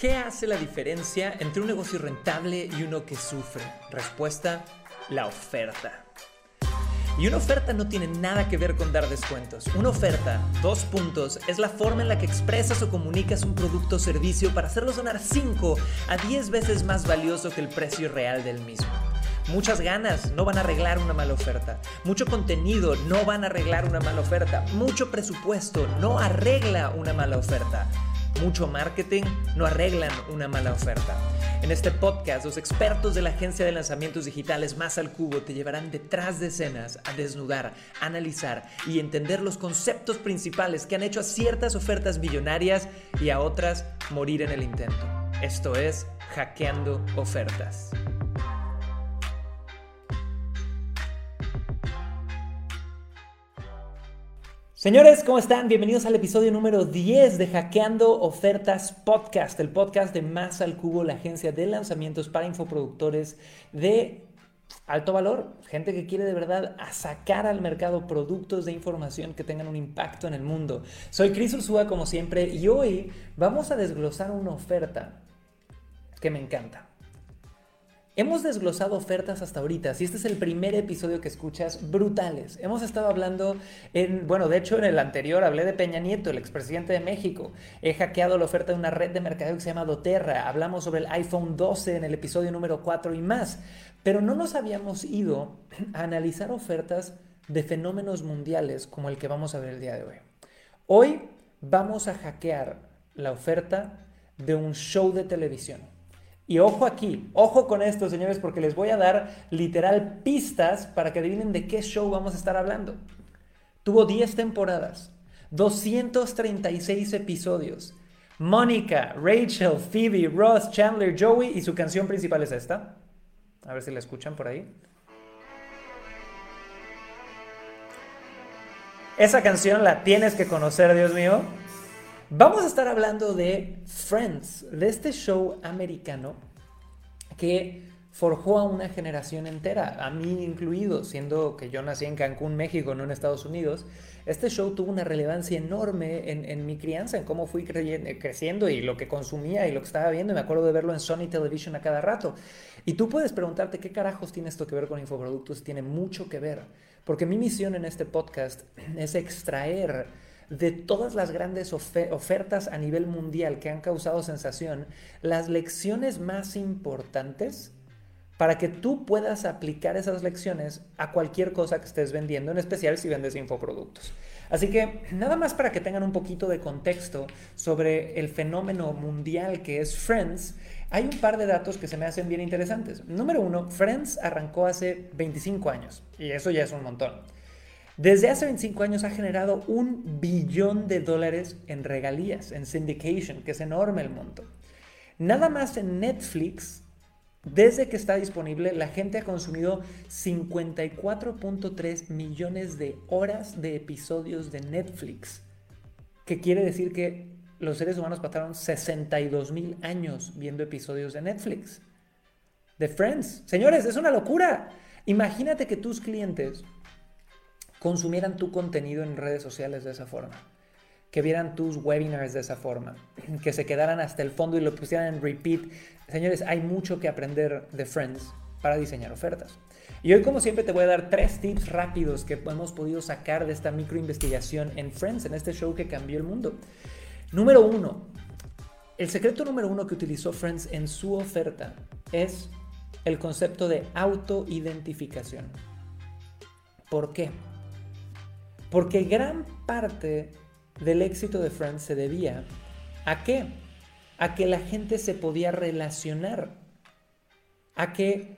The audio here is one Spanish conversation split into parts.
¿Qué hace la diferencia entre un negocio rentable y uno que sufre? Respuesta, la oferta. Y una oferta no tiene nada que ver con dar descuentos. Una oferta, dos puntos, es la forma en la que expresas o comunicas un producto o servicio para hacerlo sonar 5 a 10 veces más valioso que el precio real del mismo. Muchas ganas no van a arreglar una mala oferta. Mucho contenido no van a arreglar una mala oferta. Mucho presupuesto no arregla una mala oferta mucho marketing no arreglan una mala oferta. En este podcast, los expertos de la agencia de lanzamientos digitales Más al Cubo te llevarán detrás de escenas a desnudar, analizar y entender los conceptos principales que han hecho a ciertas ofertas millonarias y a otras morir en el intento. Esto es Hackeando Ofertas. Señores, ¿cómo están? Bienvenidos al episodio número 10 de Hackeando Ofertas Podcast, el podcast de Más al Cubo, la agencia de lanzamientos para infoproductores de alto valor, gente que quiere de verdad sacar al mercado productos de información que tengan un impacto en el mundo. Soy Cris Ursúa como siempre y hoy vamos a desglosar una oferta que me encanta. Hemos desglosado ofertas hasta ahorita. Si este es el primer episodio que escuchas, brutales. Hemos estado hablando en, bueno, de hecho en el anterior hablé de Peña Nieto, el expresidente de México. He hackeado la oferta de una red de mercadeo que se llama Doterra. Hablamos sobre el iPhone 12 en el episodio número 4 y más. Pero no nos habíamos ido a analizar ofertas de fenómenos mundiales como el que vamos a ver el día de hoy. Hoy vamos a hackear la oferta de un show de televisión. Y ojo aquí, ojo con esto, señores, porque les voy a dar literal pistas para que adivinen de qué show vamos a estar hablando. Tuvo 10 temporadas, 236 episodios. Mónica, Rachel, Phoebe, Ross, Chandler, Joey y su canción principal es esta. A ver si la escuchan por ahí. Esa canción la tienes que conocer, Dios mío. Vamos a estar hablando de Friends, de este show americano que forjó a una generación entera, a mí incluido, siendo que yo nací en Cancún, México, no en Estados Unidos. Este show tuvo una relevancia enorme en, mi crianza, en cómo fui creciendo y lo que consumía y lo que estaba viendo. Me acuerdo de verlo en Sony Television a cada rato. Y tú puedes preguntarte qué carajos tiene esto que ver con infoproductos. Tiene mucho que ver, porque mi misión en este podcast es extraer de todas las grandes ofertas a nivel mundial que han causado sensación, las lecciones más importantes para que tú puedas aplicar esas lecciones a cualquier cosa que estés vendiendo, en especial si vendes infoproductos. Así que nada más para que tengan un poquito de contexto sobre el fenómeno mundial que es Friends, hay un par de datos que se me hacen bien interesantes. Número uno, Friends arrancó hace 25 años y eso ya es un montón. Desde hace 25 años ha generado un billón de dólares en regalías, en syndication, que es enorme el monto. Nada más en Netflix, desde que está disponible, la gente ha consumido 54.3 millones de horas de episodios de Netflix, que quiere decir que los seres humanos pasaron 62 mil años viendo episodios de Netflix. De Friends. Señores, es una locura. Imagínate que tus clientes consumieran tu contenido en redes sociales de esa forma, que vieran tus webinars de esa forma, que se quedaran hasta el fondo y lo pusieran en repeat. Señores, hay mucho que aprender de Friends para diseñar ofertas. Y hoy, como siempre, te voy a dar tres tips rápidos que hemos podido sacar de esta micro investigación en Friends, en este show que cambió el mundo. Número uno, el secreto número uno que utilizó Friends en su oferta es el concepto de autoidentificación. ¿Por qué? Porque gran parte del éxito de Friends se debía a qué? A que la gente se podía relacionar. A que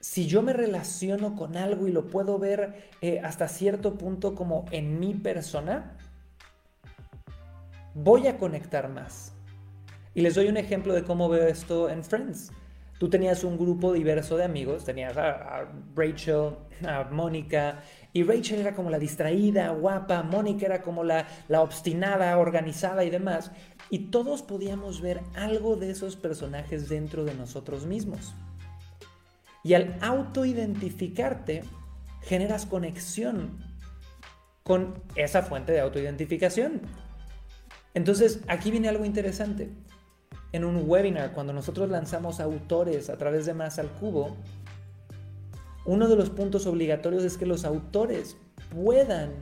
si yo me relaciono con algo y lo puedo ver eh, hasta cierto punto como en mi persona, voy a conectar más. Y les doy un ejemplo de cómo veo esto en Friends. Tú tenías un grupo diverso de amigos, tenías a, Rachel, a Mónica, y Rachel era como la distraída, guapa, Mónica era como la, la obstinada, organizada y demás, y todos podíamos ver algo de esos personajes dentro de nosotros mismos. Y al autoidentificarte, generas conexión con esa fuente de autoidentificación. Entonces, aquí viene algo interesante. en un webinar, cuando nosotros lanzamos autores a través de Más al Cubo, uno de los puntos obligatorios es que los autores puedan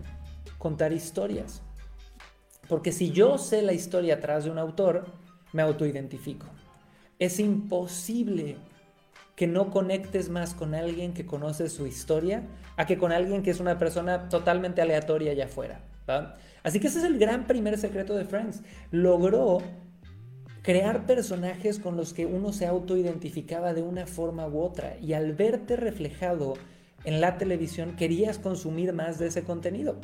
contar historias. Porque si yo sé la historia atrás de un autor, me autoidentifico. Es imposible que no conectes más con alguien que conoce su historia a que con alguien que es una persona totalmente aleatoria allá afuera. Así que ese es el gran primer secreto de Friends. Logró crear personajes con los que uno se autoidentificaba de una forma u otra y al verte reflejado en la televisión querías consumir más de ese contenido.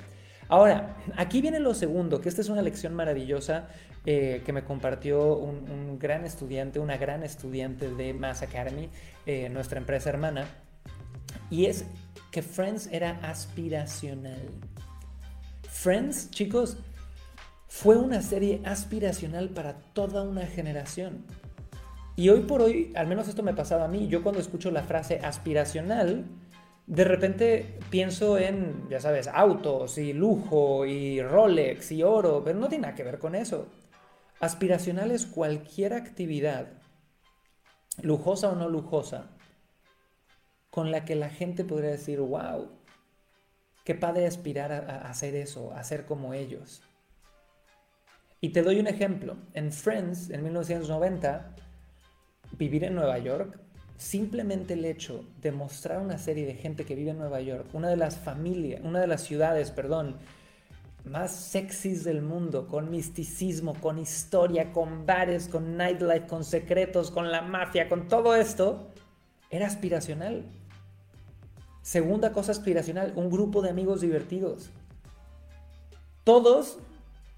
Ahora, aquí viene lo segundo, que esta es una lección maravillosa eh, que me compartió un, gran estudiante, una gran estudiante de Mass Academy, eh, nuestra empresa hermana, y es que Friends era aspiracional. Friends, chicos, fue una serie aspiracional para toda una generación. Y hoy por hoy, al menos esto me pasaba a mí, yo cuando escucho la frase aspiracional, de repente pienso en, ya sabes, autos y lujo y Rolex y oro, pero no tiene nada que ver con eso. Aspiracional es cualquier actividad, lujosa o no lujosa, con la que la gente podría decir, wow, qué padre aspirar a, hacer eso, a ser como ellos. Y te doy un ejemplo. En Friends, en 1990, vivir en Nueva York simplemente el hecho de mostrar una serie de gente que vive en Nueva York, una de las familias, una de las ciudades, perdón, más sexys del mundo, con misticismo, con historia, con bares, con nightlife, con secretos, con la mafia, con todo esto, era aspiracional. Segunda cosa aspiracional, un grupo de amigos divertidos. Todos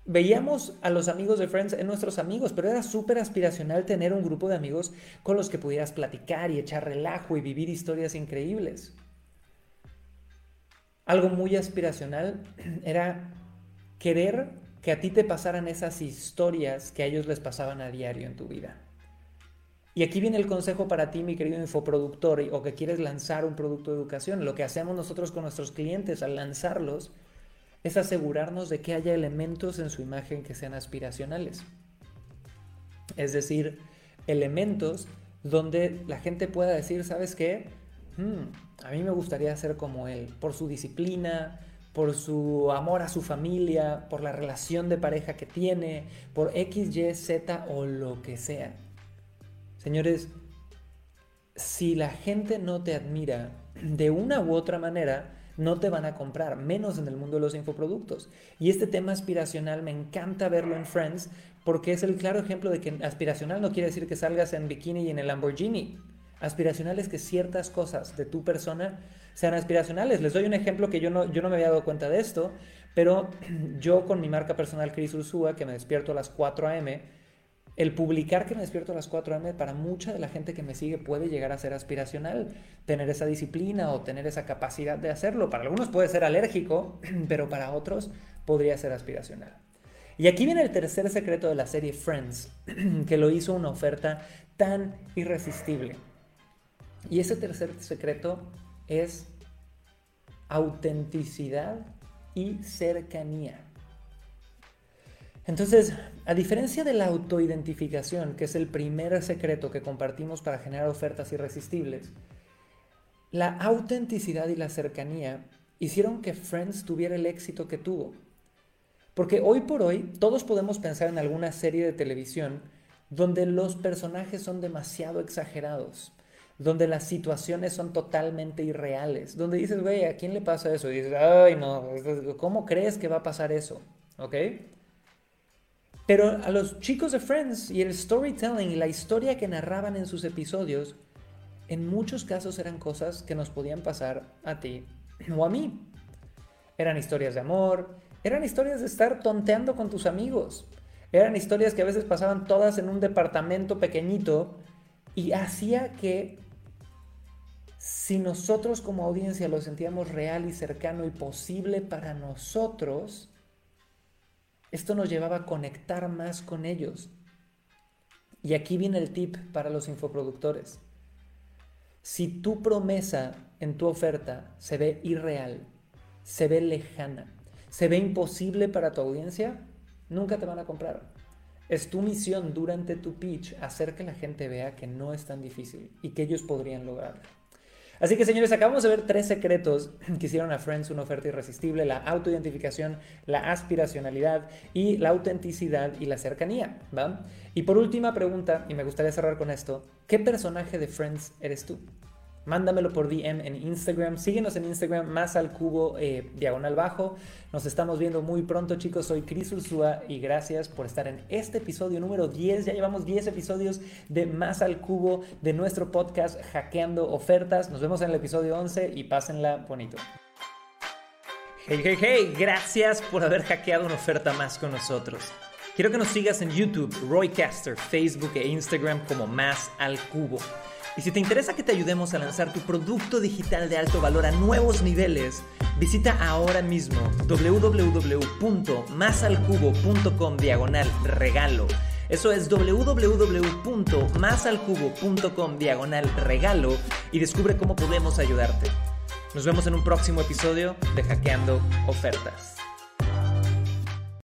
Veíamos a los amigos de Friends en nuestros amigos, pero era súper aspiracional tener un grupo de amigos con los que pudieras platicar y echar relajo y vivir historias increíbles. Algo muy aspiracional era querer que a ti te pasaran esas historias que a ellos les pasaban a diario en tu vida. Y aquí viene el consejo para ti, mi querido infoproductor, o que quieres lanzar un producto de educación. Lo que hacemos nosotros con nuestros clientes al lanzarlos es asegurarnos de que haya elementos en su imagen que sean aspiracionales. Es decir, elementos donde la gente pueda decir, ¿sabes qué? Hmm, a mí me gustaría ser como él, por su disciplina, por su amor a su familia, por la relación de pareja que tiene, por X, Y, Z o lo que sea. Señores, si la gente no te admira de una u otra manera, no te van a comprar, menos en el mundo de los infoproductos. Y este tema aspiracional me encanta verlo en Friends porque es el claro ejemplo de que aspiracional no quiere decir que salgas en bikini y en el Lamborghini. Aspiracional es que ciertas cosas de tu persona sean aspiracionales. Les doy un ejemplo que yo no, yo no me había dado cuenta de esto, pero yo con mi marca personal Chris Ursúa, que me despierto a las 4 a.m., el publicar que me despierto a las 4 am para mucha de la gente que me sigue puede llegar a ser aspiracional, tener esa disciplina o tener esa capacidad de hacerlo. Para algunos puede ser alérgico, pero para otros podría ser aspiracional. Y aquí viene el tercer secreto de la serie Friends, que lo hizo una oferta tan irresistible. Y ese tercer secreto es autenticidad y cercanía. Entonces, a diferencia de la autoidentificación, que es el primer secreto que compartimos para generar ofertas irresistibles, la autenticidad y la cercanía hicieron que Friends tuviera el éxito que tuvo. Porque hoy por hoy todos podemos pensar en alguna serie de televisión donde los personajes son demasiado exagerados, donde las situaciones son totalmente irreales, donde dices, güey, ¿a quién le pasa eso? Y dices, ay, no, ¿cómo crees que va a pasar eso? ¿Ok? Pero a los chicos de Friends y el storytelling y la historia que narraban en sus episodios, en muchos casos eran cosas que nos podían pasar a ti o a mí. Eran historias de amor, eran historias de estar tonteando con tus amigos, eran historias que a veces pasaban todas en un departamento pequeñito y hacía que si nosotros como audiencia lo sentíamos real y cercano y posible para nosotros, esto nos llevaba a conectar más con ellos. Y aquí viene el tip para los infoproductores. Si tu promesa en tu oferta se ve irreal, se ve lejana, se ve imposible para tu audiencia, nunca te van a comprar. Es tu misión durante tu pitch hacer que la gente vea que no es tan difícil y que ellos podrían lograrlo. Así que señores, acabamos de ver tres secretos que hicieron a Friends una oferta irresistible, la autoidentificación, la aspiracionalidad y la autenticidad y la cercanía. ¿va? Y por última pregunta, y me gustaría cerrar con esto, ¿qué personaje de Friends eres tú? Mándamelo por DM en Instagram. Síguenos en Instagram, más al cubo eh, diagonal bajo. Nos estamos viendo muy pronto, chicos. Soy Cris Ursúa y gracias por estar en este episodio número 10. Ya llevamos 10 episodios de Más al cubo de nuestro podcast Hackeando Ofertas. Nos vemos en el episodio 11 y pásenla bonito. Hey, hey, hey, gracias por haber hackeado una oferta más con nosotros. Quiero que nos sigas en YouTube, Roycaster, Facebook e Instagram como Más al Cubo. Y si te interesa que te ayudemos a lanzar tu producto digital de alto valor a nuevos niveles, visita ahora mismo www.masalcubo.com diagonal regalo. Eso es www.masalcubo.com diagonal regalo y descubre cómo podemos ayudarte. Nos vemos en un próximo episodio de Hackeando Ofertas.